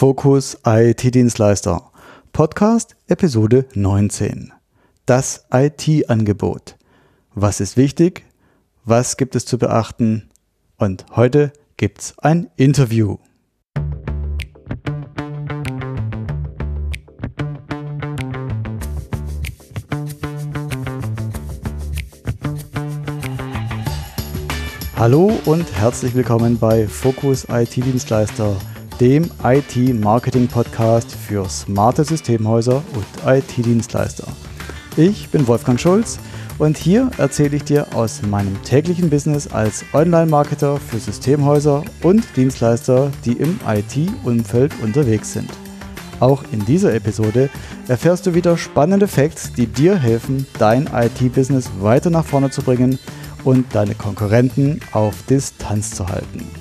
Fokus IT-Dienstleister. Podcast Episode 19. Das IT-Angebot. Was ist wichtig? Was gibt es zu beachten? Und heute gibt's ein Interview. Hallo und herzlich willkommen bei Fokus IT-Dienstleister, dem IT-Marketing-Podcast für smarte Systemhäuser und IT-Dienstleister. Ich bin Wolfgang Schulz und hier erzähle ich dir aus meinem täglichen Business als Online-Marketer für Systemhäuser und Dienstleister, die im IT-Umfeld unterwegs sind. Auch in dieser Episode erfährst du wieder spannende Facts, die dir helfen, dein IT-Business weiter nach vorne zu bringen – und deine Konkurrenten auf Distanz zu halten.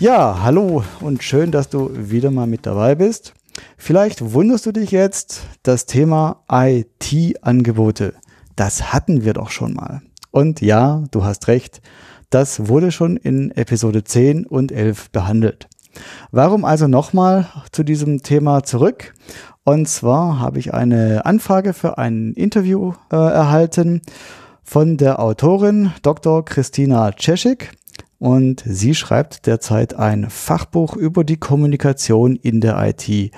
Ja, hallo und schön, dass du wieder mal mit dabei bist. Vielleicht wunderst du dich jetzt, das Thema IT-Angebote, das hatten wir doch schon mal. Und ja, du hast recht, das wurde schon in Episode 10 und 11 behandelt. Warum also nochmal zu diesem Thema zurück? Und zwar habe ich eine Anfrage für ein Interview äh, erhalten von der Autorin Dr. Christina Czeschik und sie schreibt derzeit ein Fachbuch über die Kommunikation in der IT.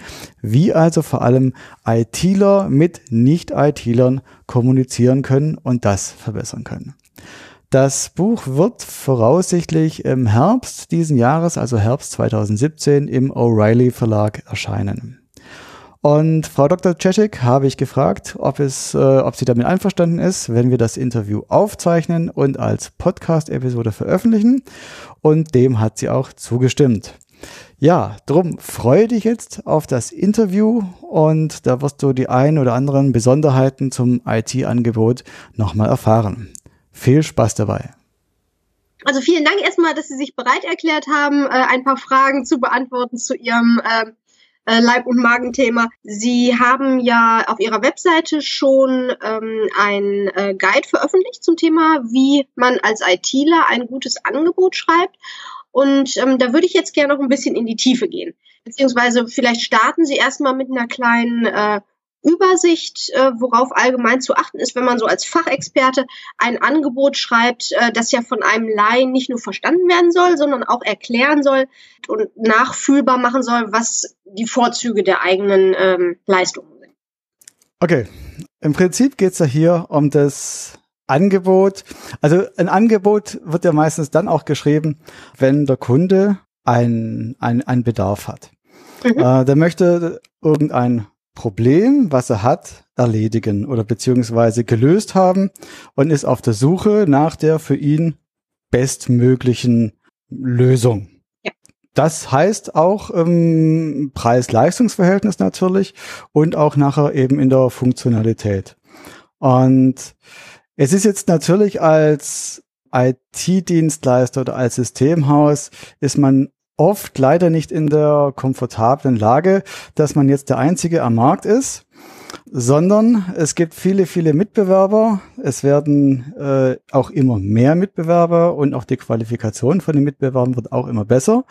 Wie also vor allem ITler mit Nicht-ITlern kommunizieren können und das verbessern können. Das Buch wird voraussichtlich im Herbst diesen Jahres, also Herbst 2017, im O'Reilly Verlag erscheinen. Und Frau Dr. Czeschik habe ich gefragt, ob, es, äh, ob sie damit einverstanden ist, wenn wir das Interview aufzeichnen und als Podcast-Episode veröffentlichen. Und dem hat sie auch zugestimmt. Ja, drum freue dich jetzt auf das Interview und da wirst du die ein oder anderen Besonderheiten zum IT-Angebot nochmal erfahren. Viel Spaß dabei. Also vielen Dank erstmal, dass Sie sich bereit erklärt haben, äh, ein paar Fragen zu beantworten zu Ihrem äh, äh, Leib- und Magenthema. Sie haben ja auf Ihrer Webseite schon ähm, ein äh, Guide veröffentlicht zum Thema, wie man als ITler ein gutes Angebot schreibt. Und ähm, da würde ich jetzt gerne noch ein bisschen in die Tiefe gehen. Beziehungsweise vielleicht starten Sie erstmal mit einer kleinen äh, Übersicht, äh, worauf allgemein zu achten ist, wenn man so als Fachexperte ein Angebot schreibt, äh, das ja von einem Laien nicht nur verstanden werden soll, sondern auch erklären soll und nachfühlbar machen soll, was die Vorzüge der eigenen ähm, Leistungen sind. Okay, im Prinzip geht es ja hier um das Angebot. Also ein Angebot wird ja meistens dann auch geschrieben, wenn der Kunde einen ein Bedarf hat. Mhm. Äh, der möchte irgendein Problem, was er hat, erledigen oder beziehungsweise gelöst haben und ist auf der Suche nach der für ihn bestmöglichen Lösung. Ja. Das heißt auch ähm, Preis-Leistungs-Verhältnis natürlich und auch nachher eben in der Funktionalität. Und es ist jetzt natürlich als IT-Dienstleister oder als Systemhaus ist man oft leider nicht in der komfortablen Lage, dass man jetzt der Einzige am Markt ist, sondern es gibt viele, viele Mitbewerber. Es werden äh, auch immer mehr Mitbewerber und auch die Qualifikation von den Mitbewerbern wird auch immer besser,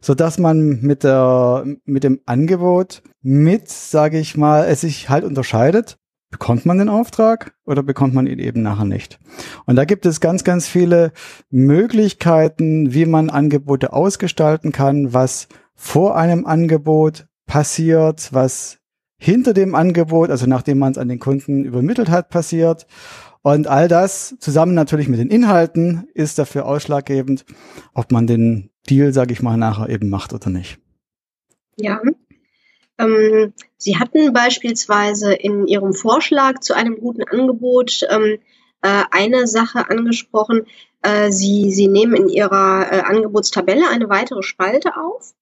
so dass man mit der mit dem Angebot mit, sage ich mal, es sich halt unterscheidet bekommt man den Auftrag oder bekommt man ihn eben nachher nicht. Und da gibt es ganz, ganz viele Möglichkeiten, wie man Angebote ausgestalten kann, was vor einem Angebot passiert, was hinter dem Angebot, also nachdem man es an den Kunden übermittelt hat, passiert. Und all das zusammen natürlich mit den Inhalten ist dafür ausschlaggebend, ob man den Deal, sage ich mal, nachher eben macht oder nicht. Ja, ähm, Sie hatten beispielsweise in Ihrem Vorschlag zu einem guten Angebot ähm, äh, eine Sache angesprochen. Äh, Sie, Sie nehmen in Ihrer äh, Angebotstabelle eine weitere Spalte auf,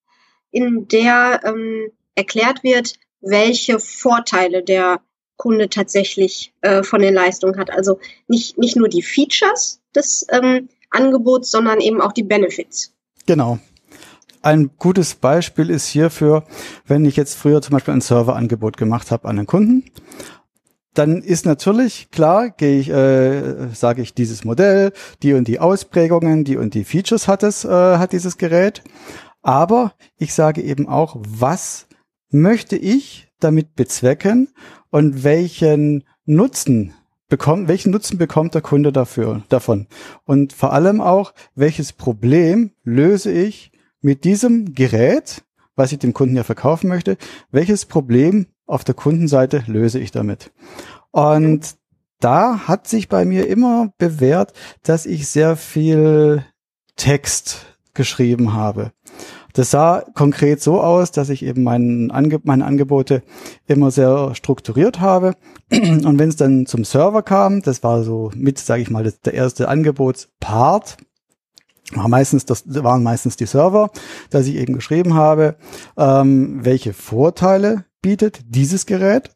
in der ähm, erklärt wird, welche Vorteile der Kunde tatsächlich äh, von den Leistungen hat. Also nicht, nicht nur die Features des ähm, Angebots, sondern eben auch die Benefits. Genau, ein gutes Beispiel ist hierfür, wenn ich jetzt früher zum Beispiel ein Serverangebot gemacht habe an einen Kunden, dann ist natürlich klar, gehe ich, äh, sage ich dieses Modell, die und die Ausprägungen, die und die Features hat es, äh, hat dieses Gerät. Aber ich sage eben auch, was möchte ich damit bezwecken und welchen Nutzen bekommt, welchen Nutzen bekommt der Kunde dafür, davon? Und vor allem auch, welches Problem löse ich mit diesem Gerät, was ich dem Kunden ja verkaufen möchte, welches Problem auf der Kundenseite löse ich damit? Und da hat sich bei mir immer bewährt, dass ich sehr viel Text geschrieben habe. Das sah konkret so aus, dass ich eben mein Ange meine Angebote immer sehr strukturiert habe. Und wenn es dann zum Server kam, das war so mit, sage ich mal, der erste Angebotspart, war meistens das waren meistens die Server, dass ich eben geschrieben habe, ähm, welche Vorteile bietet dieses Gerät?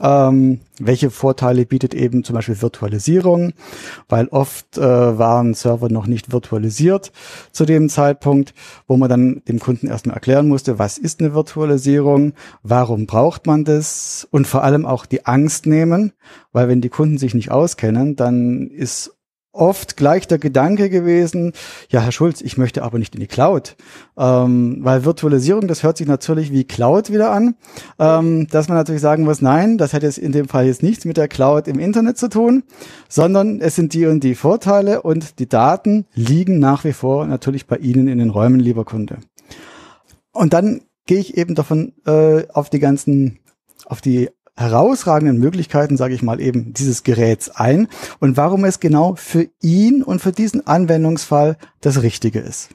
Ähm, welche Vorteile bietet eben zum Beispiel Virtualisierung? Weil oft äh, waren Server noch nicht virtualisiert zu dem Zeitpunkt, wo man dann dem Kunden erstmal erklären musste, was ist eine Virtualisierung, warum braucht man das? Und vor allem auch die Angst nehmen, weil wenn die Kunden sich nicht auskennen, dann ist oft gleich der Gedanke gewesen, ja, Herr Schulz, ich möchte aber nicht in die Cloud. Ähm, weil Virtualisierung, das hört sich natürlich wie Cloud wieder an, ähm, dass man natürlich sagen muss, nein, das hat jetzt in dem Fall jetzt nichts mit der Cloud im Internet zu tun, sondern es sind die und die Vorteile und die Daten liegen nach wie vor natürlich bei Ihnen in den Räumen, lieber Kunde. Und dann gehe ich eben davon äh, auf die ganzen, auf die herausragenden Möglichkeiten, sage ich mal eben, dieses Geräts ein und warum es genau für ihn und für diesen Anwendungsfall das Richtige ist.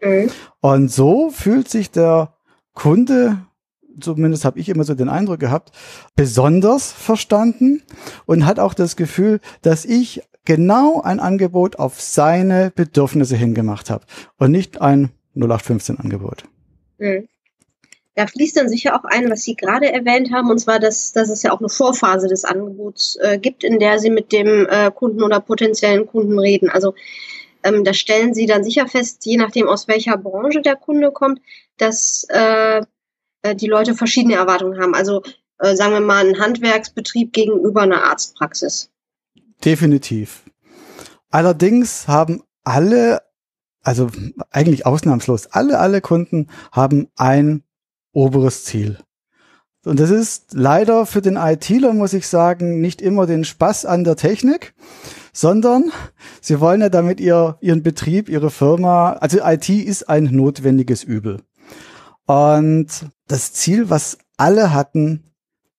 Mhm. Und so fühlt sich der Kunde, zumindest habe ich immer so den Eindruck gehabt, besonders verstanden und hat auch das Gefühl, dass ich genau ein Angebot auf seine Bedürfnisse hingemacht habe und nicht ein 0815-Angebot. Mhm. Da fließt dann sicher auch ein, was Sie gerade erwähnt haben, und zwar, dass, dass es ja auch eine Vorphase des Angebots äh, gibt, in der Sie mit dem äh, Kunden oder potenziellen Kunden reden. Also ähm, da stellen Sie dann sicher fest, je nachdem aus welcher Branche der Kunde kommt, dass äh, äh die Leute verschiedene Erwartungen haben. Also äh, sagen wir mal ein Handwerksbetrieb gegenüber einer Arztpraxis. Definitiv. Allerdings haben alle, also eigentlich ausnahmslos, alle, alle Kunden haben ein oberes Ziel. Und das ist leider für den ITler, muss ich sagen, nicht immer den Spaß an der Technik, sondern sie wollen ja damit ihr, ihren Betrieb, ihre Firma, also IT ist ein notwendiges Übel. Und das Ziel, was alle hatten,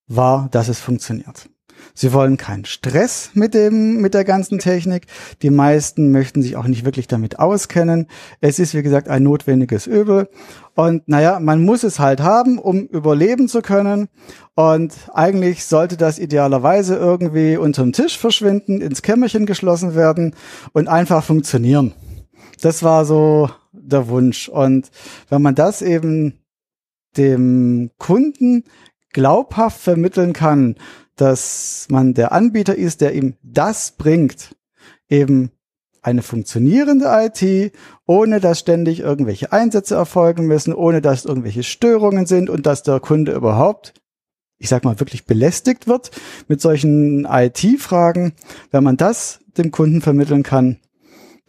war, dass es funktioniert. Sie wollen keinen Stress mit dem, mit der ganzen Technik. Die meisten möchten sich auch nicht wirklich damit auskennen. Es ist, wie gesagt, ein notwendiges Übel. Und naja, man muss es halt haben, um überleben zu können. Und eigentlich sollte das idealerweise irgendwie unterm Tisch verschwinden, ins Kämmerchen geschlossen werden und einfach funktionieren. Das war so der Wunsch. Und wenn man das eben dem Kunden glaubhaft vermitteln kann, dass man der Anbieter ist, der ihm das bringt, eben eine funktionierende IT, ohne dass ständig irgendwelche Einsätze erfolgen müssen, ohne dass irgendwelche Störungen sind und dass der Kunde überhaupt, ich sag mal, wirklich belästigt wird mit solchen IT-Fragen. Wenn man das dem Kunden vermitteln kann,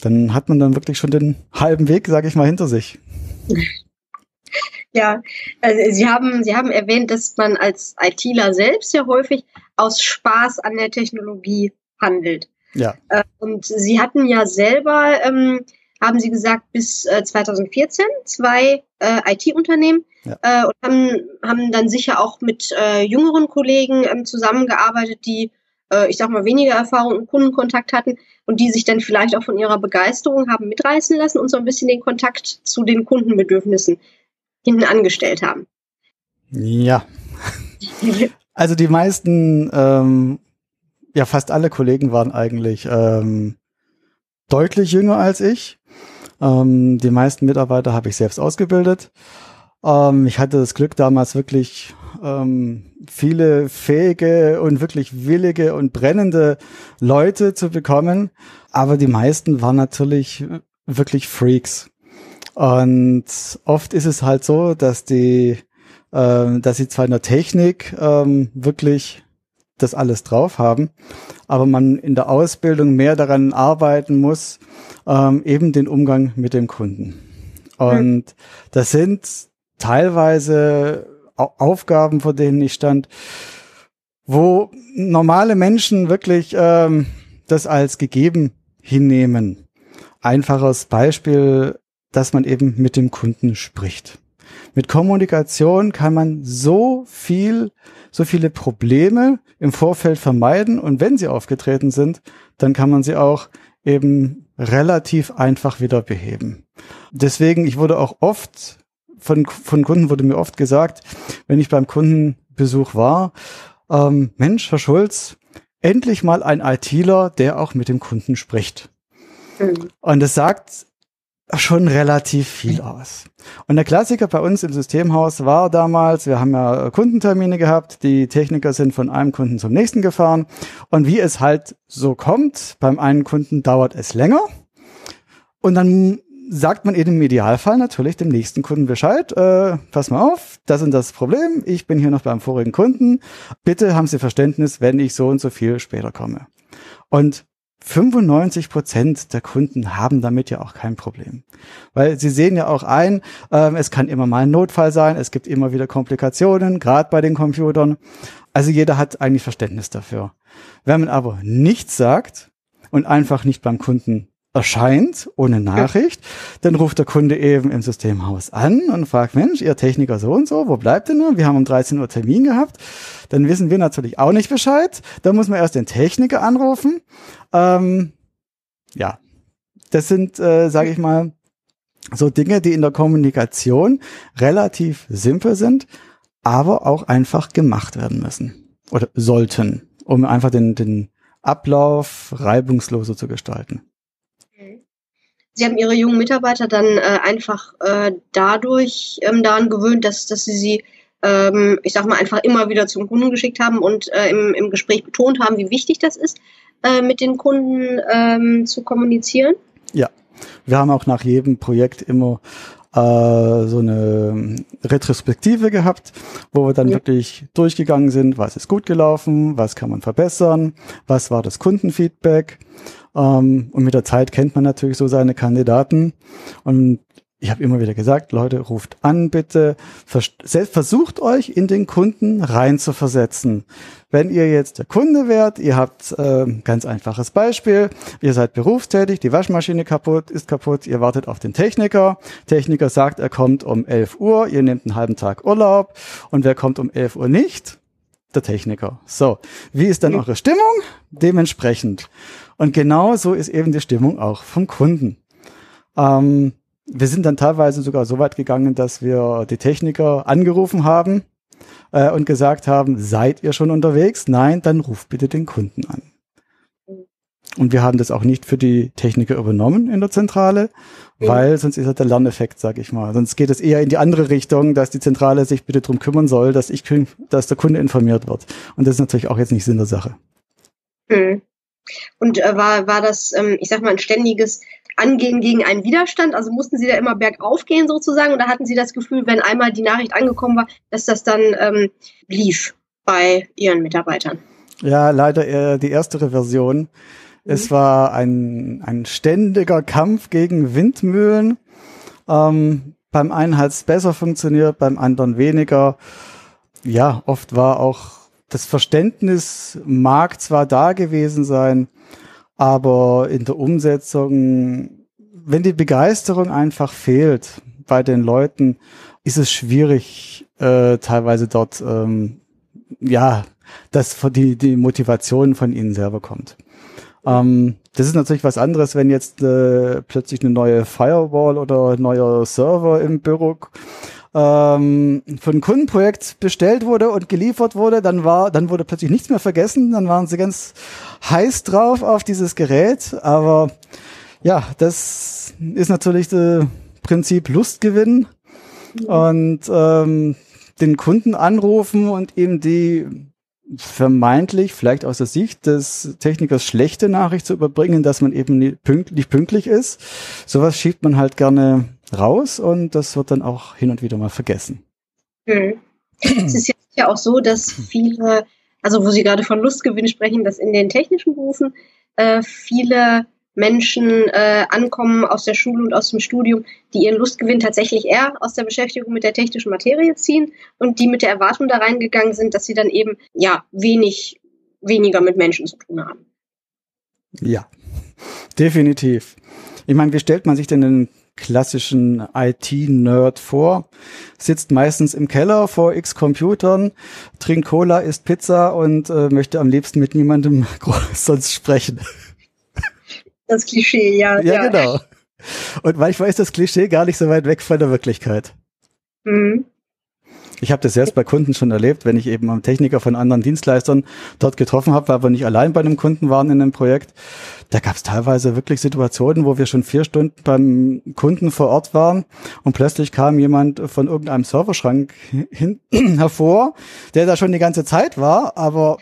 dann hat man dann wirklich schon den halben Weg, sage ich mal, hinter sich. Ja, also Sie haben, Sie haben erwähnt, dass man als ITler selbst ja häufig aus Spaß an der Technologie handelt. Ja. Äh, und Sie hatten ja selber, ähm, haben Sie gesagt, bis äh, 2014 zwei äh, IT-Unternehmen ja. äh, und haben, haben dann sicher auch mit äh, jüngeren Kollegen ähm, zusammengearbeitet, die, äh, ich sag mal, weniger Erfahrung und Kundenkontakt hatten und die sich dann vielleicht auch von ihrer Begeisterung haben mitreißen lassen und so ein bisschen den Kontakt zu den Kundenbedürfnissen hinten angestellt haben. Ja. Also die meisten ähm, ja, fast alle Kollegen waren eigentlich ähm, deutlich jünger als ich. Ähm, die meisten Mitarbeiter habe ich selbst ausgebildet. Ähm, ich hatte das Glück, damals wirklich ähm, viele fähige und wirklich willige und brennende Leute zu bekommen. Aber die meisten waren natürlich wirklich Freaks. Und oft ist es halt so, dass die, äh, dass sie zwar in der Technik ähm, wirklich das alles drauf haben, aber man in der Ausbildung mehr daran arbeiten muss, ähm, eben den Umgang mit dem Kunden. Und das sind teilweise Aufgaben, vor denen ich stand, wo normale Menschen wirklich ähm, das als gegeben hinnehmen. Einfaches Beispiel, dass man eben mit dem Kunden spricht. Mit Kommunikation kann man so viel, so viele Probleme im Vorfeld vermeiden und wenn sie aufgetreten sind, dann kann man sie auch eben relativ einfach wieder beheben. Deswegen, ich wurde auch oft von, von Kunden wurde mir oft gesagt, wenn ich beim Kundenbesuch war, ähm, Mensch, Herr Schulz, endlich mal ein ITler, der auch mit dem Kunden spricht. Mhm. Und das sagt schon relativ viel aus. Und der Klassiker bei uns im Systemhaus war damals, wir haben ja Kundentermine gehabt, die Techniker sind von einem Kunden zum nächsten gefahren und wie es halt so kommt, beim einen Kunden dauert es länger und dann sagt man eben im Idealfall natürlich dem nächsten Kunden Bescheid, äh, pass mal auf, das und das Problem, ich bin hier noch beim vorigen Kunden, bitte haben Sie Verständnis, wenn ich so und so viel später komme. Und 95 Prozent der Kunden haben damit ja auch kein Problem. Weil sie sehen ja auch ein, äh, es kann immer mal ein Notfall sein, es gibt immer wieder Komplikationen, gerade bei den Computern. Also jeder hat eigentlich Verständnis dafür. Wenn man aber nichts sagt und einfach nicht beim Kunden erscheint ohne Nachricht, dann ruft der Kunde eben im Systemhaus an und fragt, Mensch, Ihr Techniker so und so, wo bleibt denn er? Wir haben um 13 Uhr Termin gehabt. Dann wissen wir natürlich auch nicht Bescheid. Da muss man erst den Techniker anrufen. Ähm, ja, das sind, äh, sage ich mal, so Dinge, die in der Kommunikation relativ simpel sind, aber auch einfach gemacht werden müssen oder sollten, um einfach den, den Ablauf reibungsloser zu gestalten. Sie haben Ihre jungen Mitarbeiter dann äh, einfach äh, dadurch ähm, daran gewöhnt, dass, dass Sie sie, ähm, ich sag mal, einfach immer wieder zum Kunden geschickt haben und äh, im, im Gespräch betont haben, wie wichtig das ist, äh, mit den Kunden ähm, zu kommunizieren? Ja, wir haben auch nach jedem Projekt immer äh, so eine Retrospektive gehabt, wo wir dann ja. wirklich durchgegangen sind, was ist gut gelaufen, was kann man verbessern, was war das Kundenfeedback ähm, und mit der Zeit kennt man natürlich so seine Kandidaten. Und ich habe immer wieder gesagt, Leute, ruft an bitte, versucht euch in den Kunden rein zu versetzen. Wenn ihr jetzt der Kunde wärt, ihr habt äh, ganz einfaches Beispiel, ihr seid berufstätig, die Waschmaschine kaputt, ist kaputt, ihr wartet auf den Techniker, Techniker sagt, er kommt um 11 Uhr, ihr nehmt einen halben Tag Urlaub und wer kommt um 11 Uhr nicht? Der Techniker. So, wie ist dann eure Stimmung? Dementsprechend. Und genau so ist eben die Stimmung auch vom Kunden. Ähm, wir sind dann teilweise sogar so weit gegangen, dass wir die Techniker angerufen haben äh, und gesagt haben, seid ihr schon unterwegs? Nein, dann ruft bitte den Kunden an. Und wir haben das auch nicht für die Techniker übernommen in der Zentrale, mhm. weil sonst ist das der Lerneffekt, sag ich mal. Sonst geht es eher in die andere Richtung, dass die Zentrale sich bitte drum kümmern soll, dass ich, dass der Kunde informiert wird. Und das ist natürlich auch jetzt nicht Sinn der Sache. Mhm. Und äh, war, war das, ähm, ich sag mal, ein ständiges Angehen gegen einen Widerstand? Also mussten Sie da immer bergauf gehen sozusagen oder hatten Sie das Gefühl, wenn einmal die Nachricht angekommen war, dass das dann ähm, lief bei Ihren Mitarbeitern? Ja, leider eher die erstere Version. Mhm. Es war ein, ein ständiger Kampf gegen Windmühlen. Ähm, beim einen hat es besser funktioniert, beim anderen weniger. Ja, oft war auch das Verständnis mag zwar da gewesen sein, aber in der Umsetzung, wenn die Begeisterung einfach fehlt bei den Leuten, ist es schwierig, äh, teilweise dort, ähm, ja, dass die, die Motivation von ihnen selber kommt. Ähm, das ist natürlich was anderes, wenn jetzt äh, plötzlich eine neue Firewall oder neuer Server im Büro ähm, für ein Kundenprojekt bestellt wurde und geliefert wurde, dann war, dann wurde plötzlich nichts mehr vergessen, dann waren sie ganz heiß drauf auf dieses Gerät, aber ja, das ist natürlich das Prinzip Lustgewinn und ähm, den Kunden anrufen und ihm die vermeintlich, vielleicht aus der Sicht des Technikers, schlechte Nachricht zu überbringen, dass man eben nicht pünktlich, pünktlich ist. Sowas schiebt man halt gerne raus und das wird dann auch hin und wieder mal vergessen. Hm. Es ist ja auch so, dass viele, also wo Sie gerade von Lustgewinn sprechen, dass in den technischen Berufen äh, viele Menschen äh, ankommen aus der Schule und aus dem Studium, die ihren Lustgewinn tatsächlich eher aus der Beschäftigung mit der technischen Materie ziehen und die mit der Erwartung da reingegangen sind, dass sie dann eben ja wenig weniger mit Menschen zu tun haben. Ja, definitiv. Ich meine, wie stellt man sich denn den klassischen IT-Nerd vor? Sitzt meistens im Keller vor x Computern, trinkt Cola, isst Pizza und äh, möchte am liebsten mit niemandem sonst sprechen. Das Klischee, ja. Ja, ja. genau. Und manchmal ist das Klischee gar nicht so weit weg von der Wirklichkeit. Mhm. Ich habe das selbst bei Kunden schon erlebt, wenn ich eben am Techniker von anderen Dienstleistern dort getroffen habe, weil wir nicht allein bei einem Kunden waren in einem Projekt. Da gab es teilweise wirklich Situationen, wo wir schon vier Stunden beim Kunden vor Ort waren und plötzlich kam jemand von irgendeinem Serverschrank hin, hervor, der da schon die ganze Zeit war, aber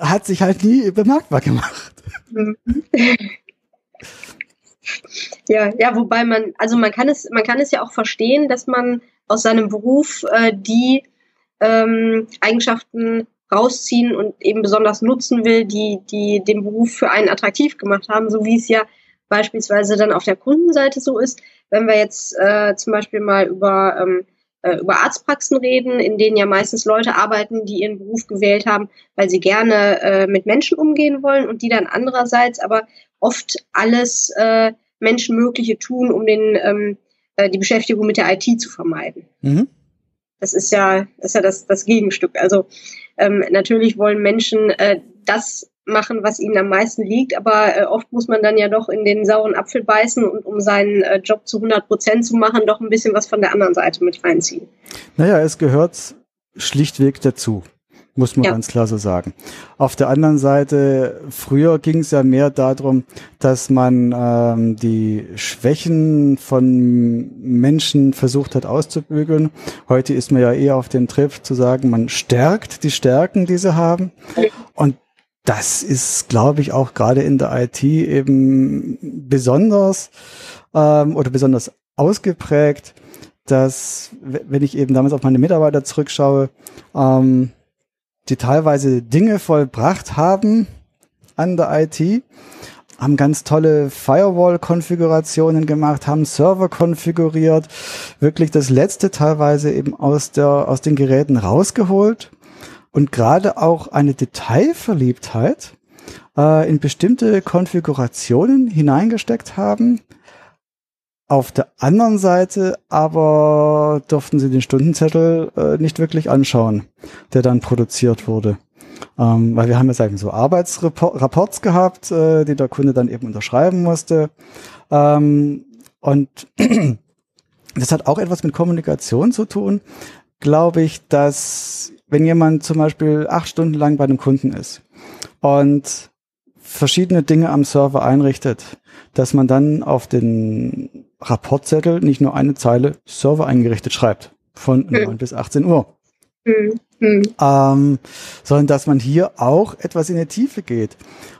hat sich halt nie bemerkbar gemacht. Ja, ja, wobei man, also man kann es, man kann es ja auch verstehen, dass man aus seinem Beruf äh, die ähm, Eigenschaften rausziehen und eben besonders nutzen will, die, die den Beruf für einen attraktiv gemacht haben, so wie es ja beispielsweise dann auf der Kundenseite so ist. Wenn wir jetzt äh, zum Beispiel mal über, ähm, äh, über Arztpraxen reden, in denen ja meistens Leute arbeiten, die ihren Beruf gewählt haben, weil sie gerne äh, mit Menschen umgehen wollen und die dann andererseits aber oft alles äh, Menschenmögliche tun, um den ähm, äh, die Beschäftigung mit der IT zu vermeiden. Mhm. Das ist ja, das ist ja das, das Gegenstück. Also ähm, natürlich wollen Menschen äh, das machen, was ihnen am meisten liegt, aber äh, oft muss man dann ja doch in den sauren Apfel beißen und um seinen äh, Job zu 100 Prozent zu machen, doch ein bisschen was von der anderen Seite mit reinziehen. Naja, es gehört schlichtweg dazu muss man ja. ganz klar so sagen. Auf der anderen Seite, früher ging es ja mehr darum, dass man ähm, die Schwächen von Menschen versucht hat auszubügeln. Heute ist man ja eher auf dem Trip zu sagen, man stärkt die Stärken, die sie haben. Und das ist, glaube ich, auch gerade in der IT eben besonders ähm, oder besonders ausgeprägt, dass, wenn ich eben damals auf meine Mitarbeiter zurückschaue, ähm, die teilweise Dinge vollbracht haben an der IT, haben ganz tolle Firewall-Konfigurationen gemacht, haben Server konfiguriert, wirklich das Letzte teilweise eben aus der, aus den Geräten rausgeholt und gerade auch eine Detailverliebtheit äh, in bestimmte Konfigurationen hineingesteckt haben, auf der anderen Seite aber durften sie den Stundenzettel äh, nicht wirklich anschauen, der dann produziert wurde. Ähm, weil wir haben jetzt eigentlich so Arbeitsrapports gehabt, äh, die der Kunde dann eben unterschreiben musste. Ähm, und das hat auch etwas mit Kommunikation zu tun, glaube ich, dass wenn jemand zum Beispiel acht Stunden lang bei einem Kunden ist und verschiedene Dinge am Server einrichtet, dass man dann auf den Rapportzettel nicht nur eine Zeile Server eingerichtet schreibt von hm. 9 bis 18 Uhr. Hm. Hm. Ähm, sondern dass man hier auch etwas in die Tiefe geht.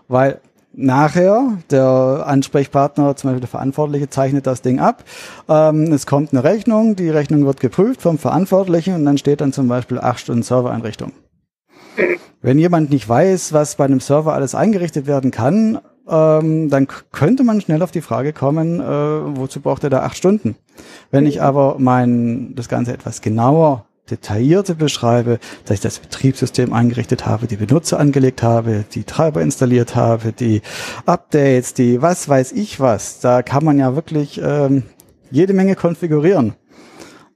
Weil nachher der Ansprechpartner, zum Beispiel der Verantwortliche, zeichnet das Ding ab. Ähm, es kommt eine Rechnung, die Rechnung wird geprüft vom Verantwortlichen und dann steht dann zum Beispiel acht Stunden Servereinrichtung. Hm. Wenn jemand nicht weiß, was bei einem Server alles eingerichtet werden kann, ähm, dann könnte man schnell auf die Frage kommen, äh, wozu braucht er da acht Stunden? Wenn ich aber mein, das Ganze etwas genauer detaillierter beschreibe, dass ich das Betriebssystem eingerichtet habe, die Benutzer angelegt habe, die Treiber installiert habe, die Updates, die was weiß ich was, da kann man ja wirklich ähm, jede Menge konfigurieren.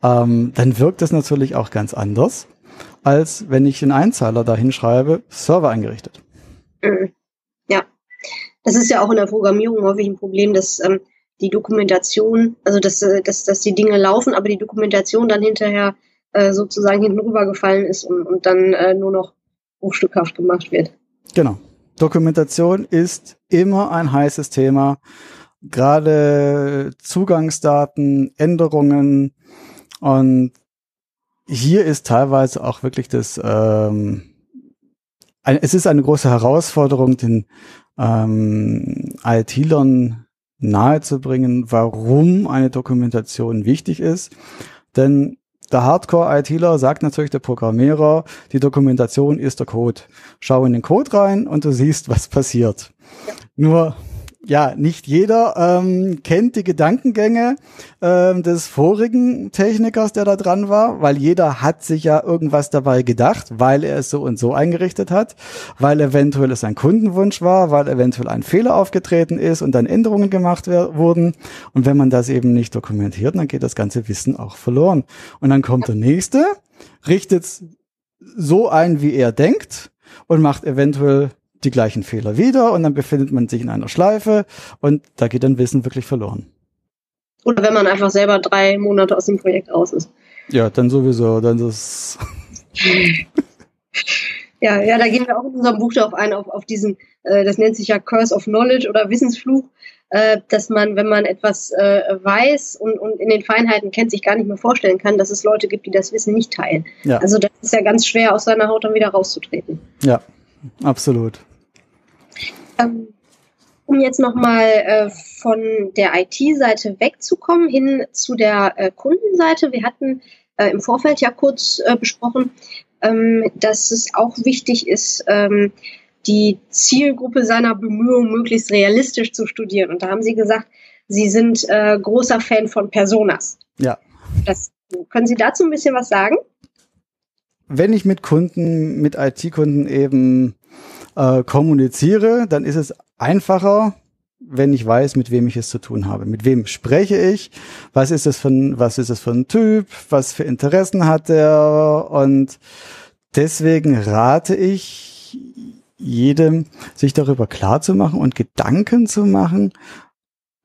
Ähm, dann wirkt es natürlich auch ganz anders, als wenn ich einen Einzahler da hinschreibe, Server eingerichtet. Mhm. Das ist ja auch in der Programmierung häufig ein Problem, dass ähm, die Dokumentation, also dass, äh, dass, dass die Dinge laufen, aber die Dokumentation dann hinterher äh, sozusagen hinten rübergefallen ist und, und dann äh, nur noch hochstückhaft gemacht wird. Genau. Dokumentation ist immer ein heißes Thema. Gerade Zugangsdaten, Änderungen und hier ist teilweise auch wirklich das, ähm, ein, es ist eine große Herausforderung, den ähm, IT-Lern nahezubringen, warum eine Dokumentation wichtig ist. Denn der Hardcore-ITler sagt natürlich der Programmierer, die Dokumentation ist der Code. Schau in den Code rein und du siehst, was passiert. Nur ja, nicht jeder ähm, kennt die Gedankengänge ähm, des vorigen Technikers, der da dran war, weil jeder hat sich ja irgendwas dabei gedacht, weil er es so und so eingerichtet hat, weil eventuell es ein Kundenwunsch war, weil eventuell ein Fehler aufgetreten ist und dann Änderungen gemacht wurden. Und wenn man das eben nicht dokumentiert, dann geht das ganze Wissen auch verloren. Und dann kommt der nächste, richtet so ein, wie er denkt und macht eventuell die gleichen Fehler wieder und dann befindet man sich in einer Schleife und da geht dann Wissen wirklich verloren. Oder wenn man einfach selber drei Monate aus dem Projekt raus ist. Ja, dann sowieso, dann ist Ja, ja, da gehen wir auch in unserem Buch darauf ein, auf, auf diesen, äh, das nennt sich ja Curse of Knowledge oder Wissensfluch, äh, dass man, wenn man etwas äh, weiß und, und in den Feinheiten kennt, sich gar nicht mehr vorstellen kann, dass es Leute gibt, die das Wissen nicht teilen. Ja. Also das ist ja ganz schwer, aus seiner Haut dann wieder rauszutreten. Ja, absolut. Ähm, um jetzt nochmal äh, von der IT-Seite wegzukommen, hin zu der äh, Kundenseite. Wir hatten äh, im Vorfeld ja kurz äh, besprochen, ähm, dass es auch wichtig ist, ähm, die Zielgruppe seiner Bemühungen möglichst realistisch zu studieren. Und da haben Sie gesagt, Sie sind äh, großer Fan von Personas. Ja. Das, können Sie dazu ein bisschen was sagen? Wenn ich mit Kunden, mit IT-Kunden eben äh, kommuniziere, dann ist es einfacher, wenn ich weiß, mit wem ich es zu tun habe. Mit wem spreche ich? Was ist für ein, was ist für ein Typ? Was für Interessen hat er? Und deswegen rate ich jedem, sich darüber klar zu machen und Gedanken zu machen,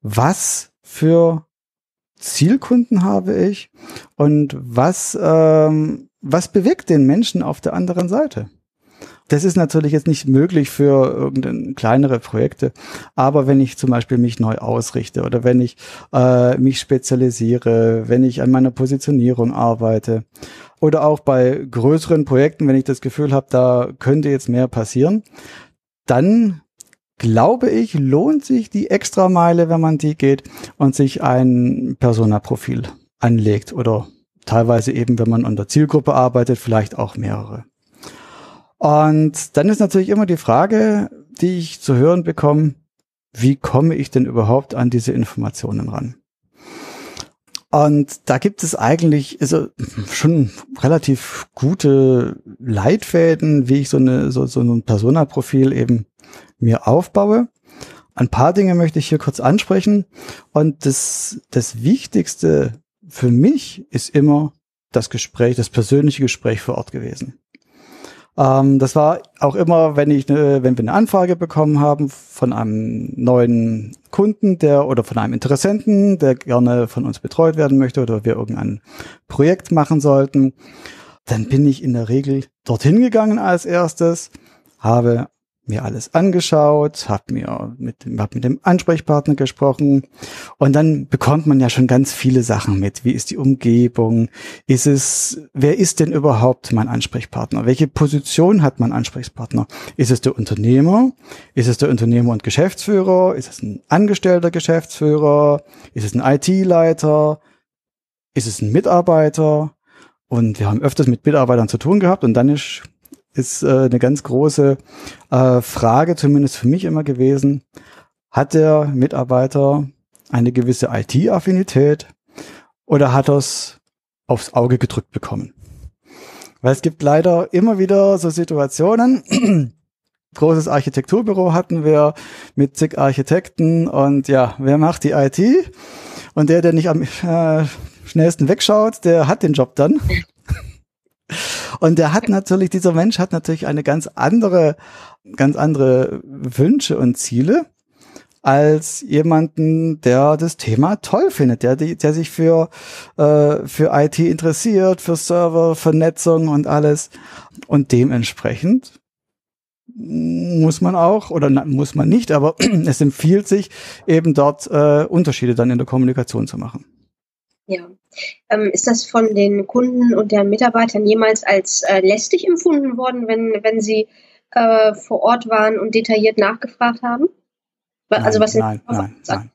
was für Zielkunden habe ich und was, ähm, was bewegt den Menschen auf der anderen Seite. Das ist natürlich jetzt nicht möglich für irgendeine kleinere Projekte. Aber wenn ich zum Beispiel mich neu ausrichte oder wenn ich äh, mich spezialisiere, wenn ich an meiner Positionierung arbeite oder auch bei größeren Projekten, wenn ich das Gefühl habe, da könnte jetzt mehr passieren, dann glaube ich, lohnt sich die Extrameile, wenn man die geht und sich ein Persona-Profil anlegt oder teilweise eben, wenn man an der Zielgruppe arbeitet, vielleicht auch mehrere. Und dann ist natürlich immer die Frage, die ich zu hören bekomme, wie komme ich denn überhaupt an diese Informationen ran? Und da gibt es eigentlich also schon relativ gute Leitfäden, wie ich so, eine, so, so ein Persona-Profil eben mir aufbaue. Ein paar Dinge möchte ich hier kurz ansprechen. Und das, das Wichtigste für mich ist immer das Gespräch, das persönliche Gespräch vor Ort gewesen. Ähm, das war auch immer, wenn ich, ne, wenn wir eine Anfrage bekommen haben von einem neuen Kunden, der oder von einem Interessenten, der gerne von uns betreut werden möchte oder wir irgendein Projekt machen sollten, dann bin ich in der Regel dorthin gegangen als erstes, habe mir alles angeschaut, habe mir mit hab mit dem Ansprechpartner gesprochen und dann bekommt man ja schon ganz viele Sachen mit. Wie ist die Umgebung? Ist es, wer ist denn überhaupt mein Ansprechpartner? Welche Position hat mein Ansprechpartner? Ist es der Unternehmer? Ist es der Unternehmer und Geschäftsführer? Ist es ein angestellter Geschäftsführer? Ist es ein IT-Leiter? Ist es ein Mitarbeiter? Und wir haben öfters mit Mitarbeitern zu tun gehabt und dann ist ist äh, eine ganz große äh, Frage, zumindest für mich immer gewesen. Hat der Mitarbeiter eine gewisse IT-Affinität oder hat er es aufs Auge gedrückt bekommen? Weil es gibt leider immer wieder so Situationen, großes Architekturbüro hatten wir mit zig Architekten und ja, wer macht die IT? Und der, der nicht am äh, schnellsten wegschaut, der hat den Job dann. Und der hat natürlich, dieser Mensch hat natürlich eine ganz andere, ganz andere Wünsche und Ziele als jemanden, der das Thema toll findet, der, der sich für, äh, für IT interessiert, für Server, Vernetzung und alles. Und dementsprechend muss man auch, oder muss man nicht, aber es empfiehlt sich eben dort äh, Unterschiede dann in der Kommunikation zu machen. Ja. Ähm, ist das von den Kunden und der Mitarbeitern jemals als äh, lästig empfunden worden, wenn, wenn sie äh, vor Ort waren und detailliert nachgefragt haben? Nein, also was nein, nein, nein.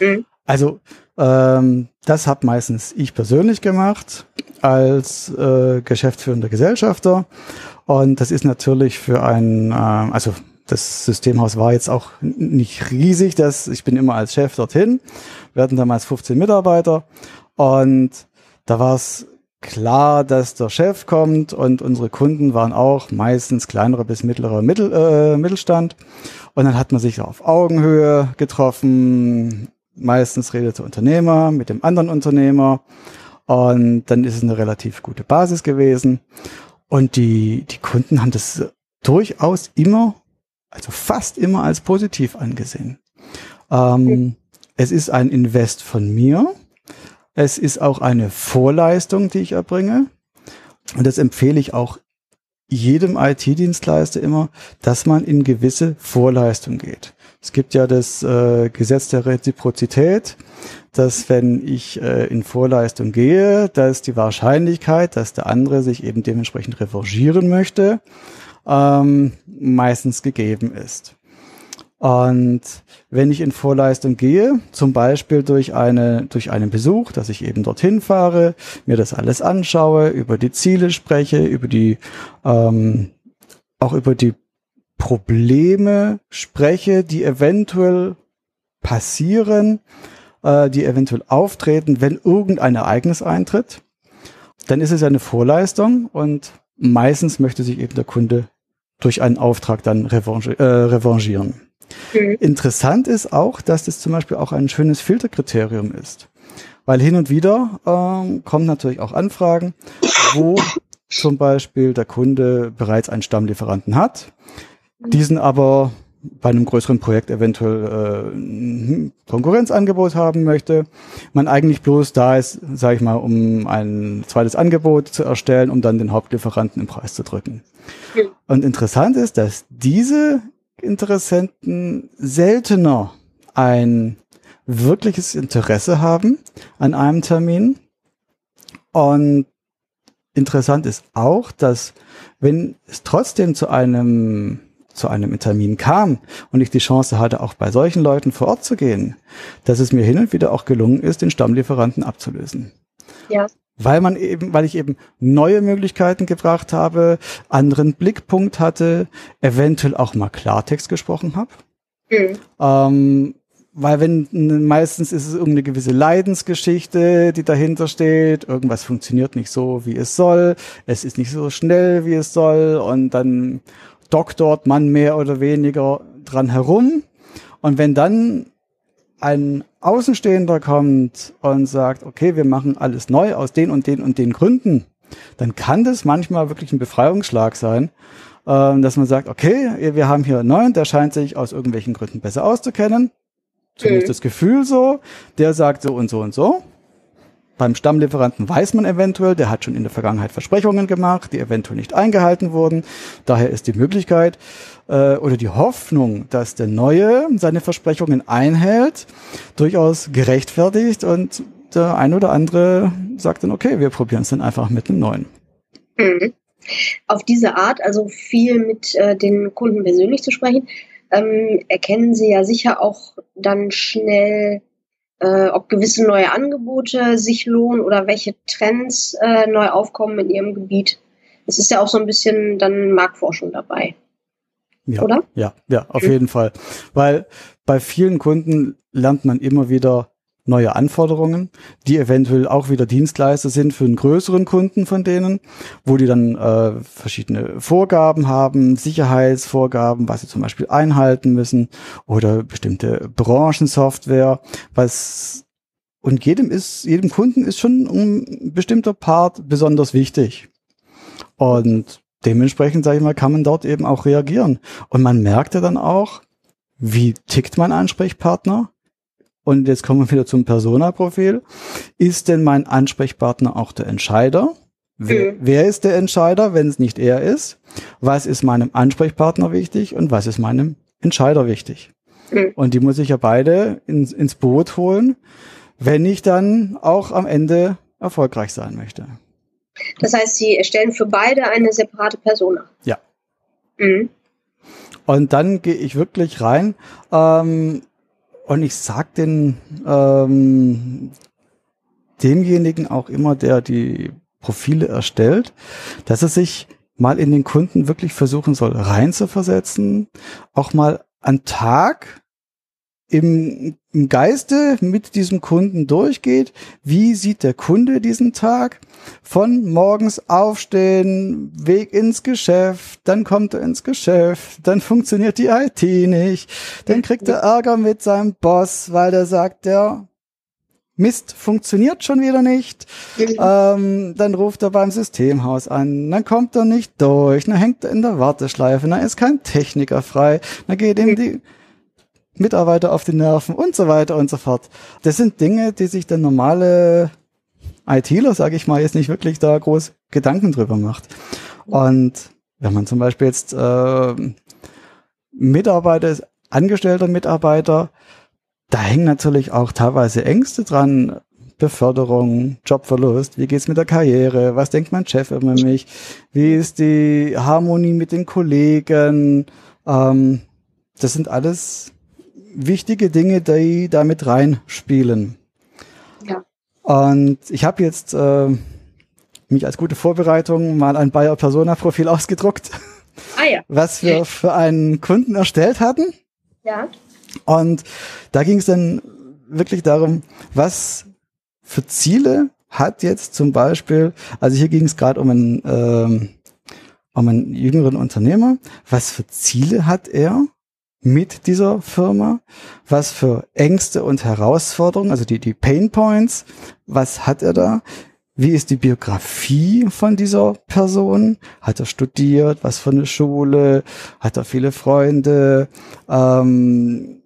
Mhm. Also ähm, das habe meistens ich persönlich gemacht als äh, geschäftsführender Gesellschafter und das ist natürlich für einen, äh, also das Systemhaus war jetzt auch nicht riesig. Das, ich bin immer als Chef dorthin. Wir hatten damals 15 Mitarbeiter und da war es klar, dass der Chef kommt und unsere Kunden waren auch meistens kleinerer bis mittlerer Mittel, äh, Mittelstand. Und dann hat man sich auf Augenhöhe getroffen. Meistens redete Unternehmer mit dem anderen Unternehmer. Und dann ist es eine relativ gute Basis gewesen. Und die, die Kunden haben das durchaus immer, also fast immer als positiv angesehen. Ähm, es ist ein Invest von mir. Es ist auch eine Vorleistung, die ich erbringe. Und das empfehle ich auch jedem IT-Dienstleister immer, dass man in gewisse Vorleistung geht. Es gibt ja das äh, Gesetz der Reziprozität, dass wenn ich äh, in Vorleistung gehe, dass die Wahrscheinlichkeit, dass der andere sich eben dementsprechend revanchieren möchte, ähm, meistens gegeben ist. Und wenn ich in Vorleistung gehe, zum Beispiel durch, eine, durch einen Besuch, dass ich eben dorthin fahre, mir das alles anschaue, über die Ziele spreche, über die, ähm, auch über die Probleme spreche, die eventuell passieren, äh, die eventuell auftreten, wenn irgendein Ereignis eintritt, dann ist es eine Vorleistung und meistens möchte sich eben der Kunde durch einen Auftrag dann revanchi äh, revanchieren. Mhm. Interessant ist auch, dass das zum Beispiel auch ein schönes Filterkriterium ist. Weil hin und wieder ähm, kommen natürlich auch Anfragen, wo zum Beispiel der Kunde bereits einen Stammlieferanten hat, diesen aber bei einem größeren Projekt eventuell äh, ein Konkurrenzangebot haben möchte, man eigentlich bloß da ist, sage ich mal, um ein zweites Angebot zu erstellen, um dann den Hauptlieferanten im Preis zu drücken. Und interessant ist, dass diese Interessenten seltener ein wirkliches Interesse haben an einem Termin. Und interessant ist auch, dass wenn es trotzdem zu einem zu einem Termin kam und ich die Chance hatte, auch bei solchen Leuten vor Ort zu gehen, dass es mir hin und wieder auch gelungen ist, den Stammlieferanten abzulösen. Ja weil man eben, weil ich eben neue Möglichkeiten gebracht habe, anderen Blickpunkt hatte, eventuell auch mal Klartext gesprochen habe. Mhm. Ähm, weil wenn meistens ist es irgendeine gewisse Leidensgeschichte, die dahinter steht, irgendwas funktioniert nicht so, wie es soll, es ist nicht so schnell, wie es soll, und dann doktort man mehr oder weniger dran herum. Und wenn dann ein Außenstehender kommt und sagt, okay, wir machen alles neu aus den und den und den Gründen, dann kann das manchmal wirklich ein Befreiungsschlag sein, äh, dass man sagt, okay, wir haben hier einen neuen, der scheint sich aus irgendwelchen Gründen besser auszukennen. Zumindest mhm. das Gefühl so, der sagt so und so und so. Beim Stammlieferanten weiß man eventuell, der hat schon in der Vergangenheit Versprechungen gemacht, die eventuell nicht eingehalten wurden. Daher ist die Möglichkeit äh, oder die Hoffnung, dass der Neue seine Versprechungen einhält, durchaus gerechtfertigt und der ein oder andere sagt dann, okay, wir probieren es dann einfach mit einem Neuen. Mhm. Auf diese Art, also viel mit äh, den Kunden persönlich zu sprechen, ähm, erkennen Sie ja sicher auch dann schnell, äh, ob gewisse neue Angebote sich lohnen oder welche Trends äh, neu aufkommen in ihrem Gebiet. Es ist ja auch so ein bisschen dann Marktforschung dabei. Ja, oder? Ja, ja, auf mhm. jeden Fall. Weil bei vielen Kunden lernt man immer wieder neue Anforderungen, die eventuell auch wieder Dienstleister sind für einen größeren Kunden von denen, wo die dann äh, verschiedene Vorgaben haben, Sicherheitsvorgaben, was sie zum Beispiel einhalten müssen oder bestimmte Branchensoftware, was und jedem ist, jedem Kunden ist schon ein bestimmter Part besonders wichtig. Und dementsprechend, sage ich mal, kann man dort eben auch reagieren. Und man merkt ja dann auch, wie tickt mein Ansprechpartner? Und jetzt kommen wir wieder zum Persona-Profil. Ist denn mein Ansprechpartner auch der Entscheider? Wer, mhm. wer ist der Entscheider, wenn es nicht er ist? Was ist meinem Ansprechpartner wichtig und was ist meinem Entscheider wichtig? Mhm. Und die muss ich ja beide ins, ins Boot holen, wenn ich dann auch am Ende erfolgreich sein möchte. Das heißt, Sie erstellen für beide eine separate Persona. Ja. Mhm. Und dann gehe ich wirklich rein ähm, und ich sag den ähm, demjenigen auch immer, der die Profile erstellt, dass er sich mal in den Kunden wirklich versuchen soll, reinzuversetzen, auch mal einen Tag im, im Geiste mit diesem Kunden durchgeht. Wie sieht der Kunde diesen Tag? Von morgens aufstehen, Weg ins Geschäft, dann kommt er ins Geschäft, dann funktioniert die IT nicht, dann kriegt er Ärger mit seinem Boss, weil der sagt, der Mist, funktioniert schon wieder nicht. Ähm, dann ruft er beim Systemhaus an, dann kommt er nicht durch, dann hängt er in der Warteschleife, dann ist kein Techniker frei, dann geht ihm die Mitarbeiter auf die Nerven und so weiter und so fort. Das sind Dinge, die sich der normale ITler, sage ich mal, jetzt nicht wirklich da groß Gedanken drüber macht. Und wenn man zum Beispiel jetzt äh, Mitarbeiter ist, angestellter Mitarbeiter, da hängen natürlich auch teilweise Ängste dran. Beförderung, Jobverlust, wie geht's mit der Karriere, was denkt mein Chef über mich, wie ist die Harmonie mit den Kollegen, ähm, das sind alles wichtige Dinge, die da mit reinspielen. Ja. Und ich habe jetzt äh, mich als gute Vorbereitung mal ein Bayer Persona Profil ausgedruckt, ah, ja. was wir für einen Kunden erstellt hatten. Ja. Und da ging es dann wirklich darum, was für Ziele hat jetzt zum Beispiel, also hier ging es gerade um einen, ähm, um einen jüngeren Unternehmer, was für Ziele hat er mit dieser Firma, was für Ängste und Herausforderungen, also die, die Pain Points, was hat er da, wie ist die Biografie von dieser Person? Hat er studiert? Was für eine Schule? Hat er viele Freunde? Ähm,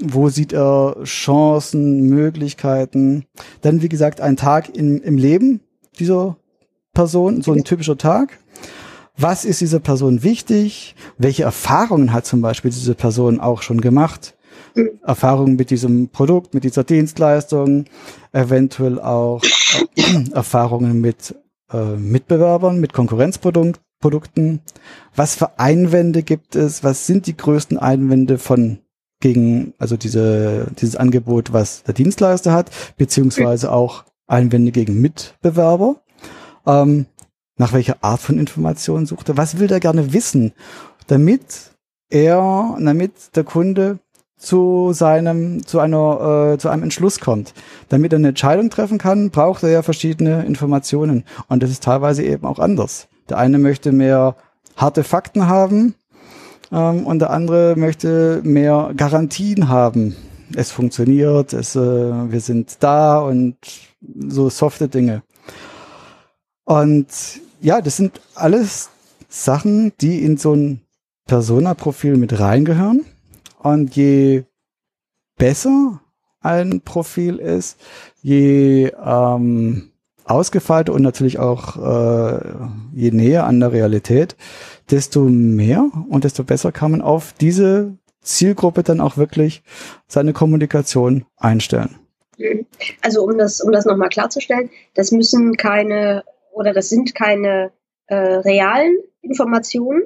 wo sieht er Chancen, Möglichkeiten? Dann, wie gesagt, ein Tag in, im Leben dieser Person, so ein typischer Tag. Was ist dieser Person wichtig? Welche Erfahrungen hat zum Beispiel diese Person auch schon gemacht? Erfahrungen mit diesem Produkt, mit dieser Dienstleistung, eventuell auch äh, Erfahrungen mit äh, Mitbewerbern, mit Konkurrenzprodukten. Was für Einwände gibt es? Was sind die größten Einwände von gegen, also diese, dieses Angebot, was der Dienstleister hat, beziehungsweise auch Einwände gegen Mitbewerber. Ähm, nach welcher Art von Informationen sucht er? Was will der gerne wissen, damit er, damit der Kunde zu seinem, zu einer, äh, zu einem Entschluss kommt. Damit er eine Entscheidung treffen kann, braucht er ja verschiedene Informationen. Und das ist teilweise eben auch anders. Der eine möchte mehr harte Fakten haben, ähm, und der andere möchte mehr Garantien haben. Es funktioniert, es, äh, wir sind da und so softe Dinge. Und ja, das sind alles Sachen, die in so ein Persona-Profil mit reingehören. Und je besser ein Profil ist, je ähm, ausgefeilter und natürlich auch äh, je näher an der Realität, desto mehr und desto besser kann man auf diese Zielgruppe dann auch wirklich seine Kommunikation einstellen. Also um das, um das nochmal klarzustellen, das müssen keine oder das sind keine äh, realen Informationen,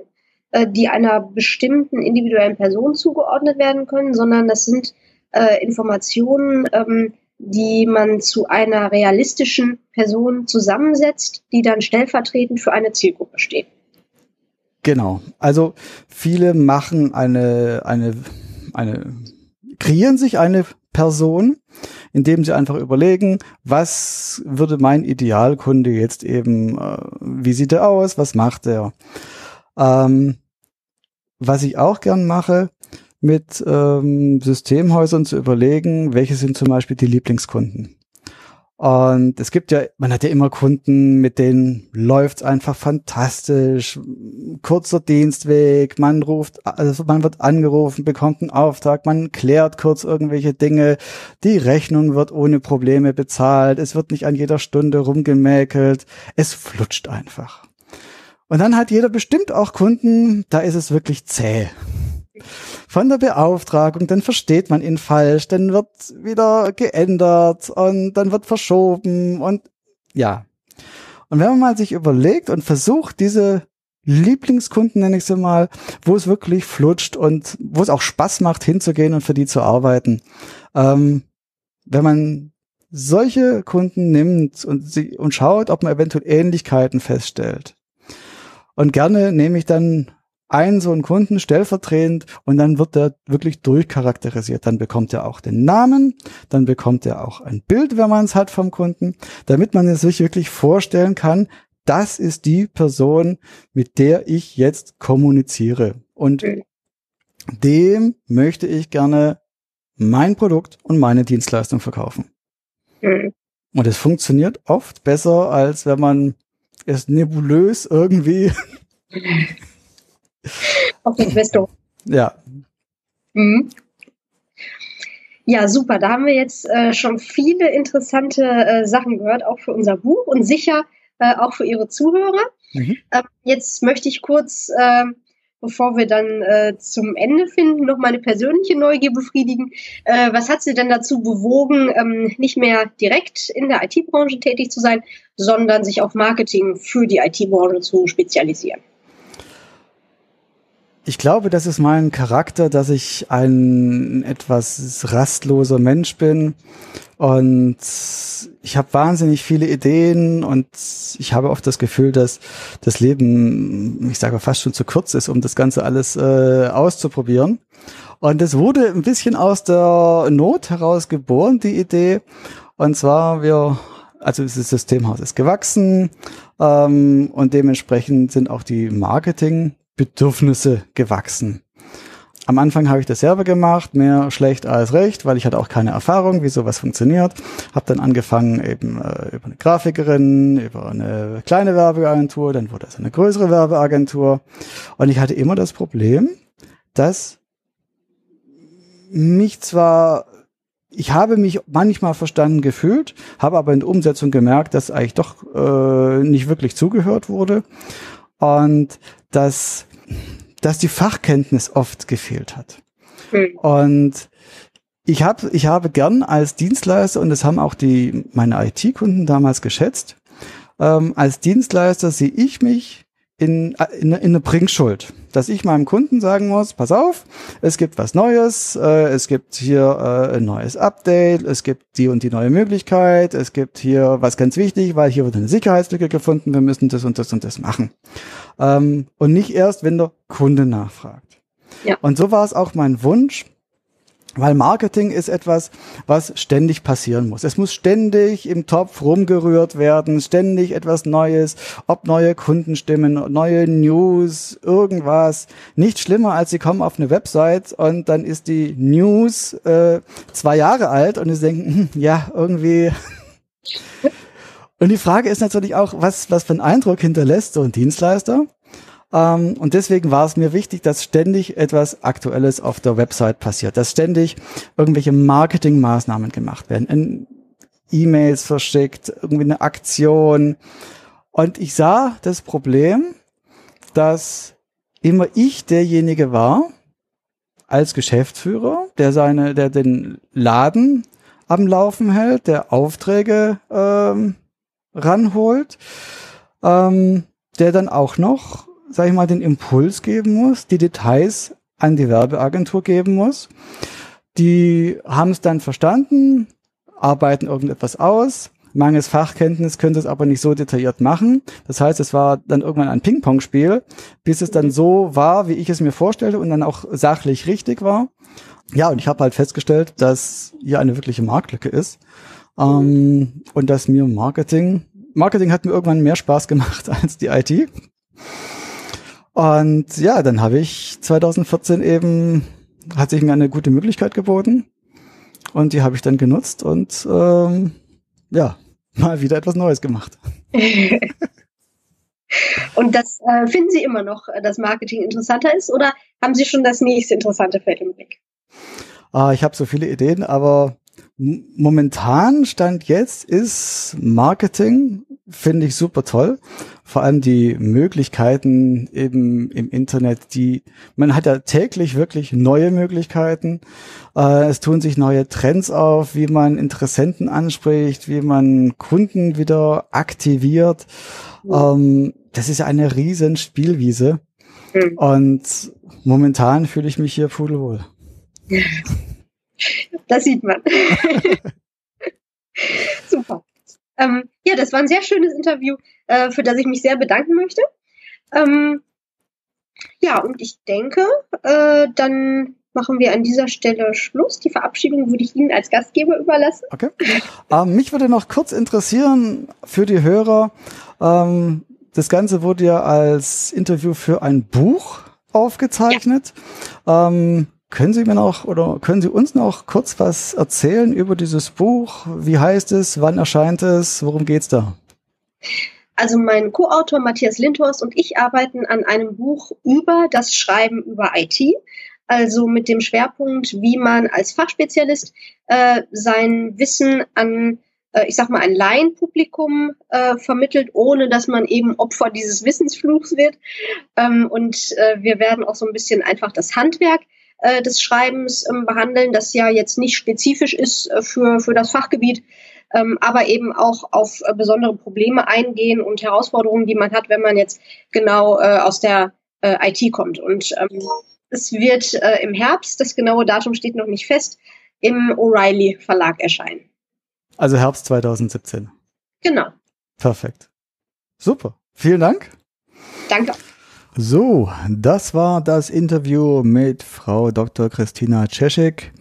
äh, die einer bestimmten individuellen Person zugeordnet werden können, sondern das sind äh, Informationen, ähm, die man zu einer realistischen Person zusammensetzt, die dann stellvertretend für eine Zielgruppe steht. Genau. Also viele machen eine, eine, eine, kreieren sich eine Person, indem sie einfach überlegen, was würde mein Idealkunde jetzt eben, äh, wie sieht er aus, was macht er? Ähm, was ich auch gern mache, mit ähm, Systemhäusern zu überlegen, welche sind zum Beispiel die Lieblingskunden. Und es gibt ja, man hat ja immer Kunden, mit denen läuft's einfach fantastisch. Kurzer Dienstweg, man ruft, also man wird angerufen, bekommt einen Auftrag, man klärt kurz irgendwelche Dinge, die Rechnung wird ohne Probleme bezahlt, es wird nicht an jeder Stunde rumgemäkelt, es flutscht einfach. Und dann hat jeder bestimmt auch Kunden, da ist es wirklich zäh von der Beauftragung, dann versteht man ihn falsch, dann wird wieder geändert und dann wird verschoben und ja. Und wenn man mal sich überlegt und versucht, diese Lieblingskunden, nenne ich sie mal, wo es wirklich flutscht und wo es auch Spaß macht, hinzugehen und für die zu arbeiten. Ähm, wenn man solche Kunden nimmt und, sie, und schaut, ob man eventuell Ähnlichkeiten feststellt, Und gerne nehme ich dann einen so einen Kunden stellvertretend und dann wird er wirklich durchcharakterisiert. Dann bekommt er auch den Namen, dann bekommt er auch ein Bild, wenn man es hat vom Kunden, damit man es sich wirklich vorstellen kann, das ist die Person, mit der ich jetzt kommuniziere. Und dem möchte ich gerne mein Produkt und meine Dienstleistung verkaufen. Mhm. Und es funktioniert oft besser, als wenn man es nebulös irgendwie auf den Investor. Ja. Mhm. Ja, super. Da haben wir jetzt äh, schon viele interessante äh, Sachen gehört, auch für unser Buch und sicher äh, auch für Ihre Zuhörer. Mhm. Ähm, jetzt möchte ich kurz, ähm, bevor wir dann äh, zum Ende finden, noch meine persönliche Neugier befriedigen. Äh, was hat Sie denn dazu bewogen, ähm, nicht mehr direkt in der IT-Branche tätig zu sein, sondern sich auf Marketing für die IT-Branche zu spezialisieren? Ich glaube, das ist mein Charakter, dass ich ein etwas rastloser Mensch bin und ich habe wahnsinnig viele Ideen und ich habe oft das Gefühl, dass das Leben, ich sage fast schon zu kurz ist, um das Ganze alles äh, auszuprobieren. Und es wurde ein bisschen aus der Not heraus geboren, die Idee. Und zwar, wir also das Systemhaus ist gewachsen ähm, und dementsprechend sind auch die Marketing Bedürfnisse gewachsen. Am Anfang habe ich das selber gemacht, mehr schlecht als recht, weil ich hatte auch keine Erfahrung, wie sowas funktioniert. Habe dann angefangen eben äh, über eine Grafikerin, über eine kleine Werbeagentur, dann wurde es eine größere Werbeagentur. Und ich hatte immer das Problem, dass mich zwar ich habe mich manchmal verstanden gefühlt, habe aber in der Umsetzung gemerkt, dass eigentlich doch äh, nicht wirklich zugehört wurde und dass dass die Fachkenntnis oft gefehlt hat. Mhm. Und ich habe ich habe gern als Dienstleister und das haben auch die meine IT-Kunden damals geschätzt. Ähm, als Dienstleister sehe ich mich in, in, in eine Bringschuld, dass ich meinem Kunden sagen muss, pass auf, es gibt was Neues, äh, es gibt hier äh, ein neues Update, es gibt die und die neue Möglichkeit, es gibt hier was ganz wichtig, weil hier wird eine Sicherheitslücke gefunden, wir müssen das und das und das machen. Ähm, und nicht erst, wenn der Kunde nachfragt. Ja. Und so war es auch mein Wunsch, weil Marketing ist etwas, was ständig passieren muss. Es muss ständig im Topf rumgerührt werden, ständig etwas Neues, ob neue Kundenstimmen, neue News, irgendwas. Nicht schlimmer, als sie kommen auf eine Website und dann ist die News äh, zwei Jahre alt und sie denken, hm, ja, irgendwie. und die Frage ist natürlich auch, was, was für einen Eindruck hinterlässt so ein Dienstleister? Ähm, und deswegen war es mir wichtig, dass ständig etwas Aktuelles auf der Website passiert, dass ständig irgendwelche Marketingmaßnahmen gemacht werden, E-Mails verschickt, irgendwie eine Aktion. Und ich sah das Problem, dass immer ich derjenige war, als Geschäftsführer, der seine, der den Laden am Laufen hält, der Aufträge ähm, ranholt, ähm, der dann auch noch sag ich mal, den Impuls geben muss, die Details an die Werbeagentur geben muss. Die haben es dann verstanden, arbeiten irgendetwas aus. Mangels Fachkenntnis könnte es aber nicht so detailliert machen. Das heißt, es war dann irgendwann ein Ping-Pong-Spiel, bis es dann so war, wie ich es mir vorstellte und dann auch sachlich richtig war. Ja, und ich habe halt festgestellt, dass hier eine wirkliche Marktlücke ist ähm, und dass mir Marketing, Marketing hat mir irgendwann mehr Spaß gemacht als die IT. Und ja, dann habe ich 2014 eben, hat sich mir eine gute Möglichkeit geboten. Und die habe ich dann genutzt und ähm, ja, mal wieder etwas Neues gemacht. und das äh, finden Sie immer noch, äh, dass Marketing interessanter ist oder haben Sie schon das nächste interessante Feld im Blick? Ah, ich habe so viele Ideen, aber momentan Stand jetzt ist Marketing, finde ich super toll. Vor allem die Möglichkeiten eben im Internet, die, man hat ja täglich wirklich neue Möglichkeiten. Äh, es tun sich neue Trends auf, wie man Interessenten anspricht, wie man Kunden wieder aktiviert. Ähm, das ist ja eine riesen Spielwiese. Mhm. Und momentan fühle ich mich hier pudelwohl. Das sieht man. Super. Ähm, ja, das war ein sehr schönes Interview, äh, für das ich mich sehr bedanken möchte. Ähm, ja, und ich denke, äh, dann machen wir an dieser Stelle Schluss. Die Verabschiedung würde ich Ihnen als Gastgeber überlassen. Okay. Ähm, mich würde noch kurz interessieren für die Hörer. Ähm, das Ganze wurde ja als Interview für ein Buch aufgezeichnet. Ja. Können Sie mir noch oder können Sie uns noch kurz was erzählen über dieses Buch? Wie heißt es? Wann erscheint es? Worum geht's da? Also mein Co-Autor Matthias Lindhorst und ich arbeiten an einem Buch über das Schreiben über IT. Also mit dem Schwerpunkt, wie man als Fachspezialist äh, sein Wissen an, äh, ich sag mal, ein Laienpublikum äh, vermittelt, ohne dass man eben Opfer dieses Wissensfluchs wird. Ähm, und äh, wir werden auch so ein bisschen einfach das Handwerk äh, des Schreibens ähm, behandeln, das ja jetzt nicht spezifisch ist äh, für, für das Fachgebiet, ähm, aber eben auch auf äh, besondere Probleme eingehen und Herausforderungen, die man hat, wenn man jetzt genau äh, aus der äh, IT kommt. Und ähm, es wird äh, im Herbst, das genaue Datum steht noch nicht fest, im O'Reilly Verlag erscheinen. Also Herbst 2017. Genau. Perfekt. Super. Vielen Dank. Danke. So, das war das Interview mit Frau Dr. Christina Czeschik.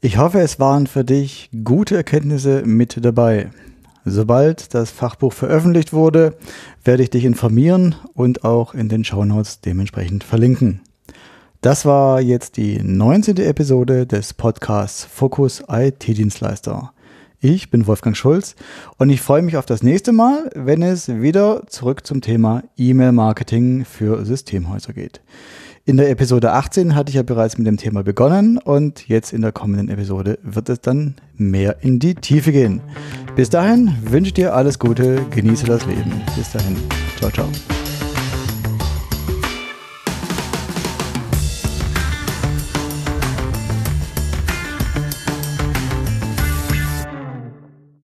Ich hoffe, es waren für dich gute Erkenntnisse mit dabei. Sobald das Fachbuch veröffentlicht wurde, werde ich dich informieren und auch in den Shownotes dementsprechend verlinken. Das war jetzt die 19. Episode des Podcasts Fokus IT-Dienstleister. Ich bin Wolfgang Schulz und ich freue mich auf das nächste Mal, wenn es wieder zurück zum Thema E-Mail-Marketing für Systemhäuser geht. In der Episode 18 hatte ich ja bereits mit dem Thema begonnen und jetzt in der kommenden Episode wird es dann mehr in die Tiefe gehen. Bis dahin wünsche ich dir alles Gute, genieße das Leben. Bis dahin. Ciao, ciao.